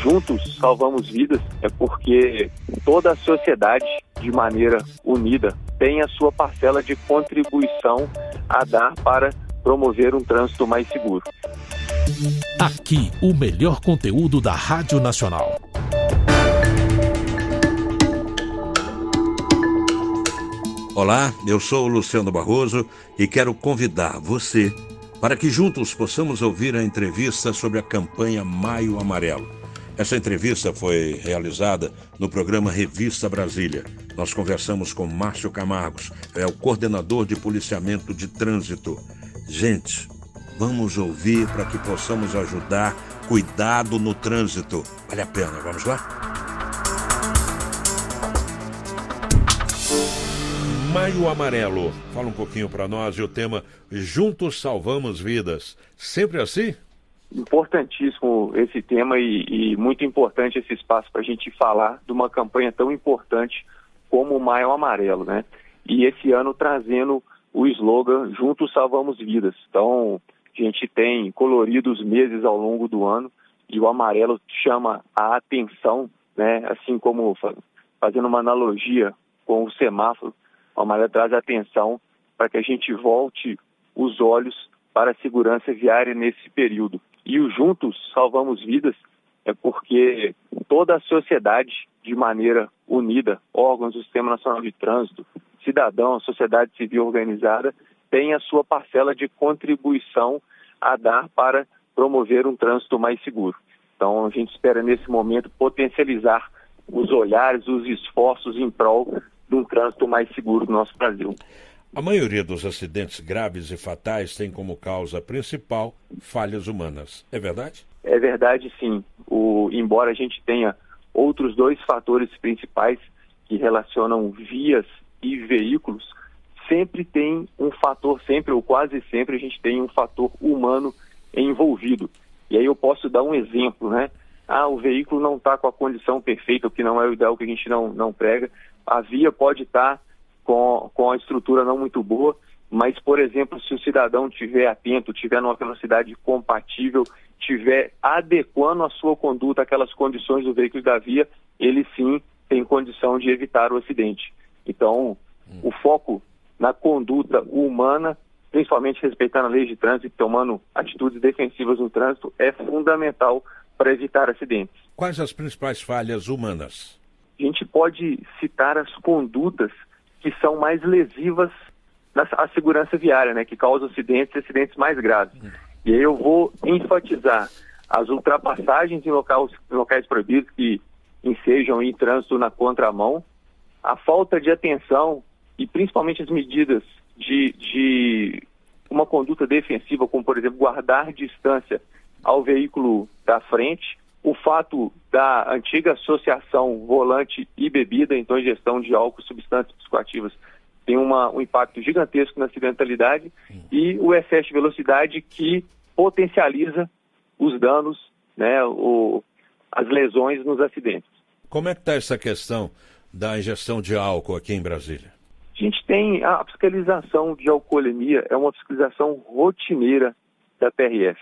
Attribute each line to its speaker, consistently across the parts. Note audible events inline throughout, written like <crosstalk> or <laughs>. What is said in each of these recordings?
Speaker 1: juntos salvamos vidas é porque toda a sociedade, de maneira unida, tem a sua parcela de contribuição a dar para promover um trânsito mais seguro.
Speaker 2: Aqui, o melhor conteúdo da Rádio Nacional.
Speaker 3: Olá, eu sou o Luciano Barroso e quero convidar você para que juntos possamos ouvir a entrevista sobre a campanha Maio Amarelo. Essa entrevista foi realizada no programa Revista Brasília. Nós conversamos com Márcio Camargos, é o coordenador de policiamento de trânsito. Gente, vamos ouvir para que possamos ajudar. Cuidado no trânsito. Vale a pena, vamos lá? Maio Amarelo. Fala um pouquinho para nós e o tema Juntos Salvamos Vidas. Sempre assim?
Speaker 1: Importantíssimo esse tema e, e muito importante esse espaço para a gente falar de uma campanha tão importante como o Maio Amarelo, né? E esse ano trazendo o slogan Juntos Salvamos Vidas. Então, a gente tem coloridos meses ao longo do ano e o amarelo chama a atenção, né? Assim como fazendo uma analogia com o semáforo, o amarelo traz atenção para que a gente volte os olhos para a segurança viária nesse período. E o Juntos Salvamos Vidas é porque toda a sociedade, de maneira unida, órgãos do Sistema Nacional de Trânsito, cidadãos, sociedade civil organizada, tem a sua parcela de contribuição a dar para promover um trânsito mais seguro. Então, a gente espera, nesse momento, potencializar os olhares, os esforços em prol de um trânsito mais seguro no nosso Brasil.
Speaker 3: A maioria dos acidentes graves e fatais tem como causa principal falhas humanas. É verdade?
Speaker 1: É verdade, sim. O, embora a gente tenha outros dois fatores principais que relacionam vias e veículos, sempre tem um fator, sempre ou quase sempre, a gente tem um fator humano envolvido. E aí eu posso dar um exemplo, né? Ah, o veículo não está com a condição perfeita, o que não é o ideal que a gente não, não prega a via pode estar com, com a estrutura não muito boa, mas, por exemplo, se o cidadão estiver atento, estiver numa velocidade compatível, estiver adequando a sua conduta àquelas condições do veículo da via, ele sim tem condição de evitar o acidente. Então, hum. o foco na conduta humana, principalmente respeitando a lei de trânsito e tomando atitudes defensivas no trânsito, é fundamental para evitar acidentes.
Speaker 3: Quais as principais falhas humanas?
Speaker 1: a gente pode citar as condutas que são mais lesivas à segurança viária, né, que causam acidentes e acidentes mais graves. E aí eu vou enfatizar as ultrapassagens em locais, em locais proibidos que ensejam em trânsito na contramão, a falta de atenção e principalmente as medidas de, de uma conduta defensiva, como por exemplo guardar distância ao veículo da frente, o fato da antiga associação volante e bebida, então ingestão de álcool e substâncias psicoativas, tem uma, um impacto gigantesco na acidentalidade e o excesso de velocidade que potencializa os danos, né, o, as lesões nos acidentes.
Speaker 3: Como é que está essa questão da ingestão de álcool aqui em Brasília?
Speaker 1: A gente tem a fiscalização de alcoolemia, é uma fiscalização rotineira da PRF.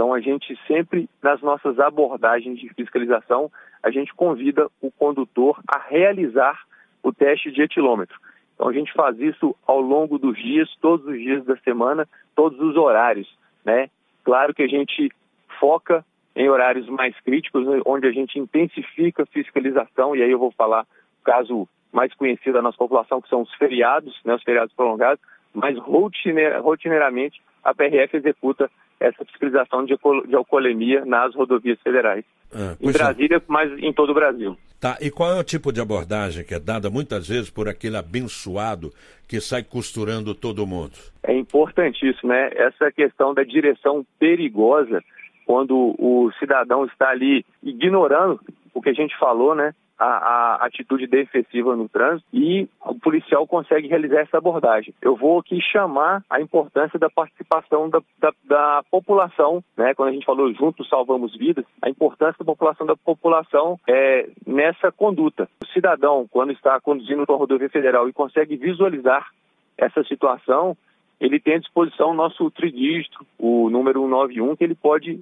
Speaker 1: Então, a gente sempre, nas nossas abordagens de fiscalização, a gente convida o condutor a realizar o teste de etilômetro. Então, a gente faz isso ao longo dos dias, todos os dias da semana, todos os horários, né? Claro que a gente foca em horários mais críticos, né, onde a gente intensifica a fiscalização, e aí eu vou falar o caso mais conhecido da nossa população, que são os feriados, né, os feriados prolongados, mas rotineiramente a PRF executa essa fiscalização de, de alcoolemia nas rodovias federais. Ah, em é. Brasília, é. mas em todo o Brasil.
Speaker 3: Tá, e qual é o tipo de abordagem que é dada muitas vezes por aquele abençoado que sai costurando todo mundo?
Speaker 1: É importantíssimo, né? Essa questão da direção perigosa, quando o cidadão está ali ignorando o que a gente falou, né? A, a, atitude defensiva no trânsito e o policial consegue realizar essa abordagem. Eu vou aqui chamar a importância da participação da, da, da população, né? Quando a gente falou juntos salvamos vidas, a importância da população da população é nessa conduta. O cidadão, quando está conduzindo uma rodovia federal e consegue visualizar essa situação, ele tem à disposição o nosso tridígito, o número 191, que ele pode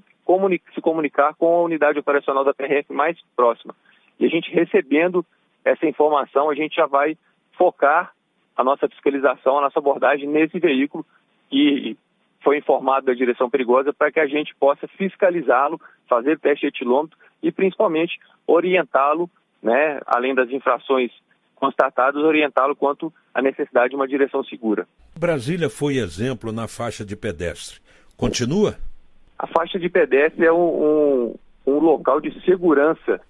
Speaker 1: se comunicar com a unidade operacional da PRF mais próxima. E a gente recebendo essa informação, a gente já vai focar a nossa fiscalização, a nossa abordagem nesse veículo que foi informado da direção perigosa para que a gente possa fiscalizá-lo, fazer teste de etilômetro e principalmente orientá-lo, né, além das infrações constatadas, orientá-lo quanto à necessidade de uma direção segura.
Speaker 3: Brasília foi exemplo na faixa de pedestre. Continua?
Speaker 1: A faixa de pedestre é um, um, um local de segurança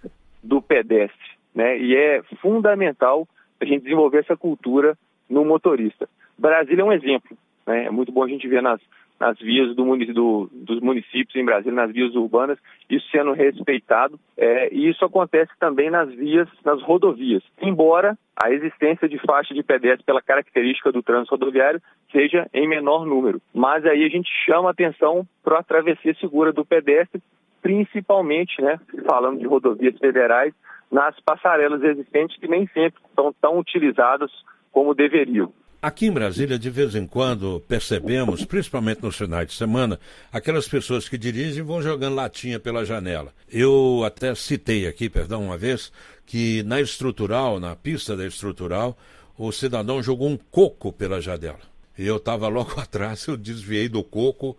Speaker 1: do pedestre, né? E é fundamental a gente desenvolver essa cultura no motorista. Brasília é um exemplo, né? É muito bom a gente ver nas, nas vias do, do, dos municípios em Brasília, nas vias urbanas, isso sendo respeitado. É, e isso acontece também nas vias, nas rodovias. Embora a existência de faixa de pedestre pela característica do trânsito rodoviário seja em menor número. Mas aí a gente chama atenção para a travessia segura do pedestre, principalmente, né, falando de rodovias federais, nas passarelas existentes que nem sempre são tão utilizadas como deveriam.
Speaker 3: Aqui em Brasília, de vez em quando, percebemos, principalmente nos finais de semana, aquelas pessoas que dirigem vão jogando latinha pela janela. Eu até citei aqui, perdão, uma vez, que na estrutural, na pista da estrutural, o cidadão jogou um coco pela janela. E eu estava logo <laughs> atrás, eu desviei do coco,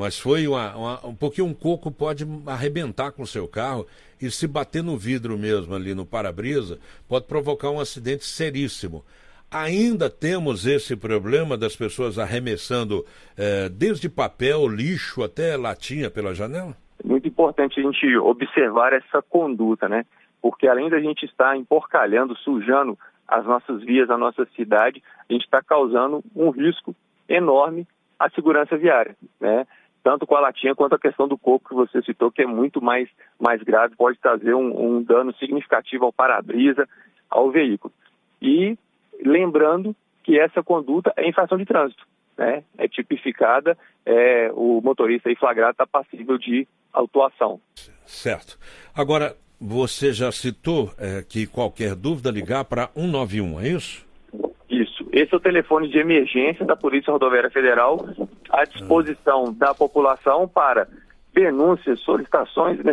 Speaker 3: mas foi uma, uma, um pouquinho um coco pode arrebentar com o seu carro e se bater no vidro mesmo ali no para-brisa, pode provocar um acidente seríssimo. Ainda temos esse problema das pessoas arremessando eh, desde papel, lixo até latinha pela janela?
Speaker 1: Muito importante a gente observar essa conduta, né? Porque além da gente estar emporcalhando, sujando as nossas vias, a nossa cidade, a gente está causando um risco enorme à segurança viária, né? Tanto com a latinha quanto a questão do coco que você citou, que é muito mais, mais grave, pode trazer um, um dano significativo ao para-brisa, ao veículo. E lembrando que essa conduta é infração de trânsito, né? É tipificada, é, o motorista aí flagrado está passível de autuação.
Speaker 3: Certo. Agora, você já citou é, que qualquer dúvida ligar para 191, é isso?
Speaker 1: Isso. Esse é o telefone de emergência da Polícia Rodoviária Federal à disposição da população para denúncias, solicitações, <clears throat>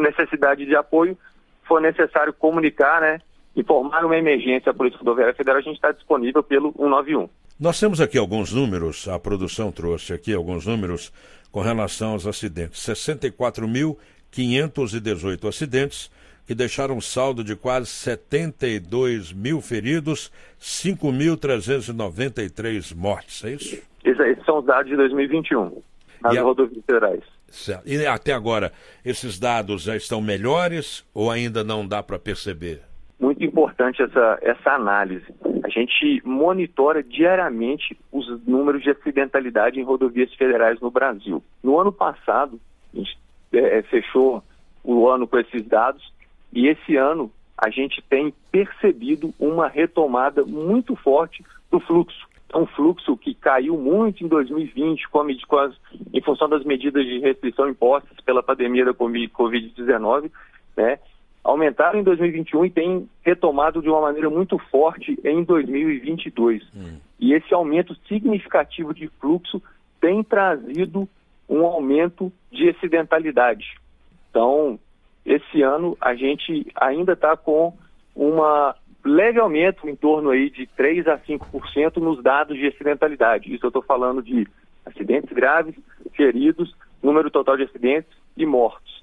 Speaker 1: necessidade de apoio, for necessário comunicar, né? informar uma emergência à Polícia Rodoviária Federal, a gente está disponível pelo 191.
Speaker 3: Nós temos aqui alguns números, a produção trouxe aqui alguns números com relação aos acidentes. 64.518 acidentes, que deixaram um saldo de quase 72 mil feridos, 5.393 mortes, é isso?
Speaker 1: Esses são os dados de 2021, nas a... rodovias federais.
Speaker 3: Certo. E até agora, esses dados já estão melhores ou ainda não dá para perceber?
Speaker 1: muito importante essa, essa análise. A gente monitora diariamente os números de acidentalidade em rodovias federais no Brasil. No ano passado, a gente é, é, fechou o ano com esses dados e esse ano a gente tem percebido uma retomada muito forte do fluxo. É um fluxo que caiu muito em 2020 com com as, em função das medidas de restrição impostas pela pandemia da Covid-19, né? aumentaram em 2021 e têm retomado de uma maneira muito forte em 2022. Hum. E esse aumento significativo de fluxo tem trazido um aumento de acidentalidade. Então, esse ano a gente ainda está com uma leve aumento em torno aí de 3 a 5% nos dados de acidentalidade. Isso eu estou falando de acidentes graves, feridos, número total de acidentes e mortos.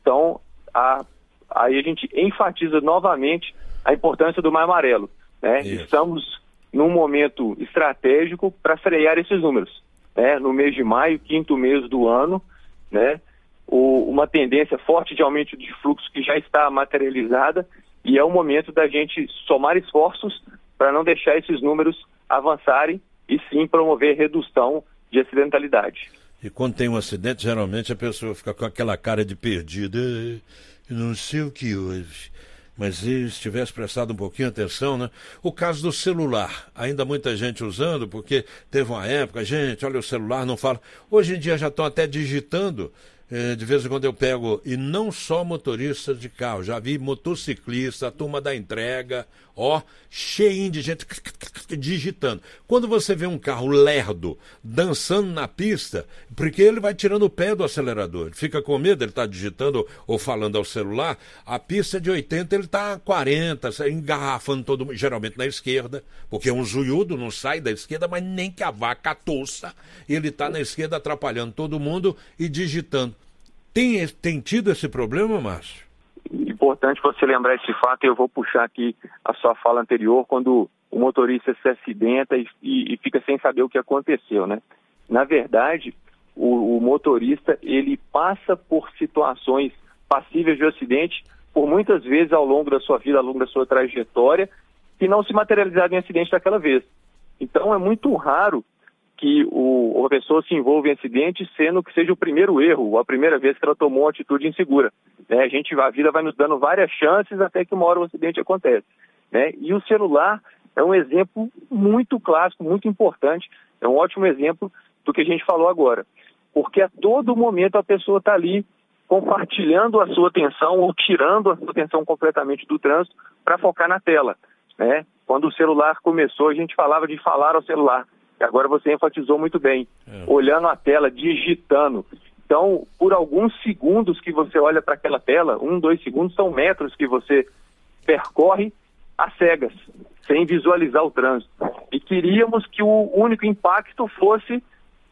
Speaker 1: Então, a aí a gente enfatiza novamente a importância do Mar Amarelo. Né? Estamos num momento estratégico para frear esses números. Né? No mês de maio, quinto mês do ano, né? O, uma tendência forte de aumento de fluxo que já está materializada e é o momento da gente somar esforços para não deixar esses números avançarem e sim promover redução de acidentalidade.
Speaker 3: E quando tem um acidente, geralmente a pessoa fica com aquela cara de perdida não sei o que hoje. Mas se tivesse prestado um pouquinho atenção, né? O caso do celular, ainda muita gente usando, porque teve uma época, gente, olha o celular, não fala. Hoje em dia já estão até digitando de vez em quando eu pego, e não só motoristas de carro, já vi motociclista, turma da entrega, ó, cheinho de gente digitando. Quando você vê um carro lerdo dançando na pista, porque ele vai tirando o pé do acelerador, fica com medo, ele está digitando ou falando ao celular, a pista é de 80, ele está a 40, engarrafando todo mundo, geralmente na esquerda, porque é um zuiudo, não sai da esquerda, mas nem que a vaca tossa, ele está na esquerda atrapalhando todo mundo e digitando. Tem, tem tido esse problema, Márcio?
Speaker 1: Importante você lembrar esse fato, e eu vou puxar aqui a sua fala anterior, quando o motorista se acidenta e, e, e fica sem saber o que aconteceu, né? Na verdade, o, o, motorista, ele passa por situações passíveis de acidente por muitas vezes ao longo da sua vida, ao longo da sua trajetória, que não se materializaram em acidente daquela vez. Então, é muito raro que o, a pessoa se envolva em acidente, sendo que seja o primeiro erro, a primeira vez que ela tomou uma atitude insegura. Né? A, gente, a vida vai nos dando várias chances até que uma hora o acidente acontece. Né? E o celular é um exemplo muito clássico, muito importante, é um ótimo exemplo do que a gente falou agora. Porque a todo momento a pessoa está ali compartilhando a sua atenção ou tirando a sua atenção completamente do trânsito para focar na tela. Né? Quando o celular começou, a gente falava de falar ao celular. Agora você enfatizou muito bem, é. olhando a tela, digitando. Então, por alguns segundos que você olha para aquela tela, um, dois segundos são metros que você percorre às cegas, sem visualizar o trânsito. E queríamos que o único impacto fosse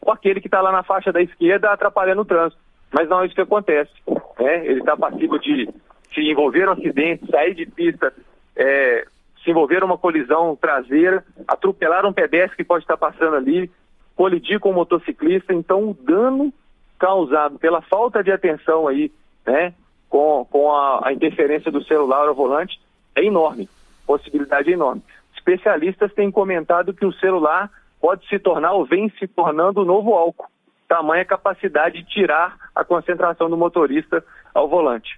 Speaker 1: aquele que está lá na faixa da esquerda atrapalhando o trânsito. Mas não é isso que acontece. Né? Ele está passivo de se envolver no acidente, sair de pista é, se envolver uma colisão traseira, atropelar um pedestre que pode estar passando ali, colidir com um motociclista. Então, o dano causado pela falta de atenção aí, né, com, com a, a interferência do celular ao volante, é enorme. Possibilidade é enorme. Especialistas têm comentado que o celular pode se tornar ou vem se tornando o novo álcool. Tamanha capacidade de tirar a concentração do motorista ao volante.